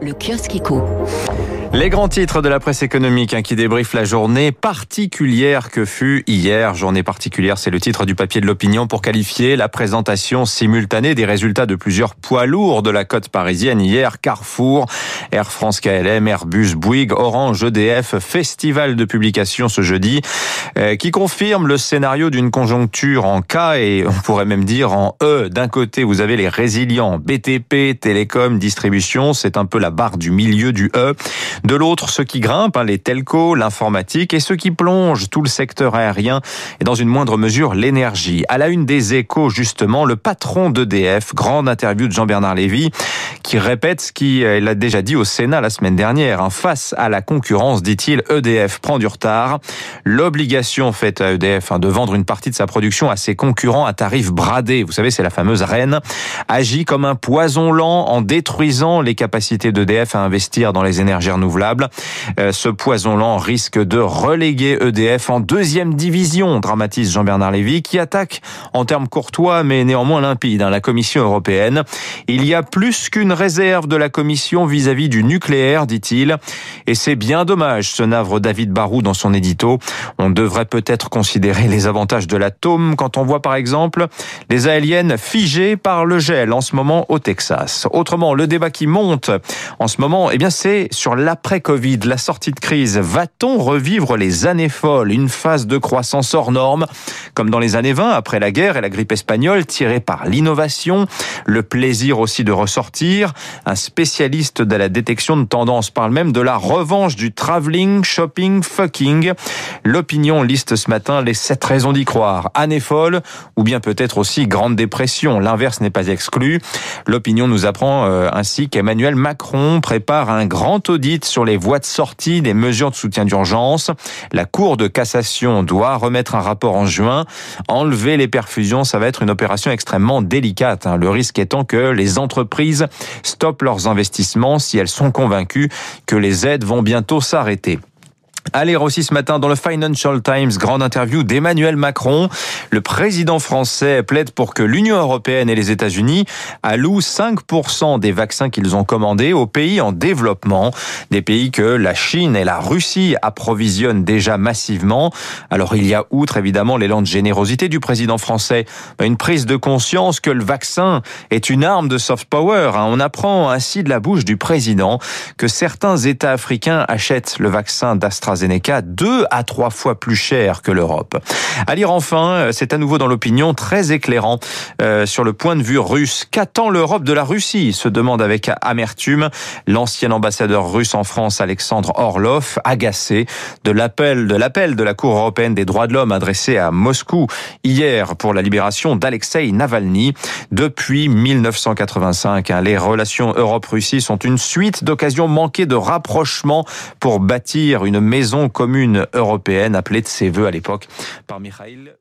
Le kiosque éco. Les grands titres de la presse économique hein, qui débriefent la journée particulière que fut hier. Journée particulière, c'est le titre du papier de l'opinion pour qualifier la présentation simultanée des résultats de plusieurs poids lourds de la côte parisienne hier. Carrefour, Air France KLM, Airbus, Bouygues, Orange, EDF, festival de publication ce jeudi, euh, qui confirme le scénario d'une conjoncture en K et on pourrait même dire en E. D'un côté, vous avez les résilients BTP, Télécom, distribution, c'est un peu la barre du milieu du E. De l'autre, ceux qui grimpent, hein, les telcos, l'informatique et ceux qui plongent, tout le secteur aérien et dans une moindre mesure l'énergie. À la une des échos, justement, le patron d'EDF, grande interview de Jean-Bernard Lévy, qui répète ce qu'il a déjà dit au Sénat la semaine dernière. Hein. Face à la concurrence, dit-il, EDF prend du retard. L'obligation faite à EDF hein, de vendre une partie de sa production à ses concurrents à tarif bradé, vous savez, c'est la fameuse reine, agit comme un poison lent en détruisant les capacités d'EDF à investir dans les énergies renouvelables. Euh, ce poison lent risque de reléguer EDF en deuxième division, dramatise Jean-Bernard Lévy, qui attaque en termes courtois mais néanmoins limpides hein, la Commission européenne. Il y a plus qu'une réserve de la Commission vis-à-vis du nucléaire, dit-il. Et c'est bien dommage, se navre David Barou dans son édito. On devrait peut-être considérer les avantages de l'atome quand on voit par exemple les aéliennes figées par le gel en ce moment au Texas. Autrement, le débat qui monte en ce moment, eh bien, c'est sur l'après-Covid, la sortie de crise. Va-t-on revivre les années folles, une phase de croissance hors norme, comme dans les années 20, après la guerre et la grippe espagnole, tirée par l'innovation, le plaisir aussi de ressortir. Un spécialiste de la détection de tendance parle même de la revanche du travelling, shopping, fucking. L'opinion liste ce matin les sept raisons d'y croire. Année folle, ou bien peut-être aussi grande dépression. L'inverse n'est pas exclu. L'opinion nous apprend euh, ainsi qu'Emmanuel Macron prépare un grand audit sur les voies de sortie des mesures de soutien d'urgence. La Cour de cassation doit remettre un rapport en juin. Enlever les perfusions, ça va être une opération extrêmement délicate. Hein. Le risque étant que les entreprises stoppent leurs investissements si elles sont convaincues que les aides vont bientôt s'arrêter. Allez, aussi ce matin dans le Financial Times, grande interview d'Emmanuel Macron. Le président français plaide pour que l'Union européenne et les États-Unis allouent 5% des vaccins qu'ils ont commandés aux pays en développement, des pays que la Chine et la Russie approvisionnent déjà massivement. Alors il y a outre évidemment l'élan de générosité du président français, une prise de conscience que le vaccin est une arme de soft power. Hein. On apprend ainsi de la bouche du président que certains États africains achètent le vaccin d'AstraZeneca AstraZeneca deux à trois fois plus cher que l'Europe. À lire enfin, euh, c'est à nouveau dans l'opinion très éclairant euh, sur le point de vue russe. Qu'attend l'Europe de la Russie se demande avec amertume l'ancien ambassadeur russe en France Alexandre Orlov, agacé de l'appel de l'appel de la Cour européenne des droits de l'homme adressé à Moscou hier pour la libération d'Alexei Navalny. Depuis 1985, hein, les relations Europe-Russie sont une suite d'occasions manquées de rapprochement pour bâtir une maison commune européenne appelée de ses voeux à l'époque par Mikhail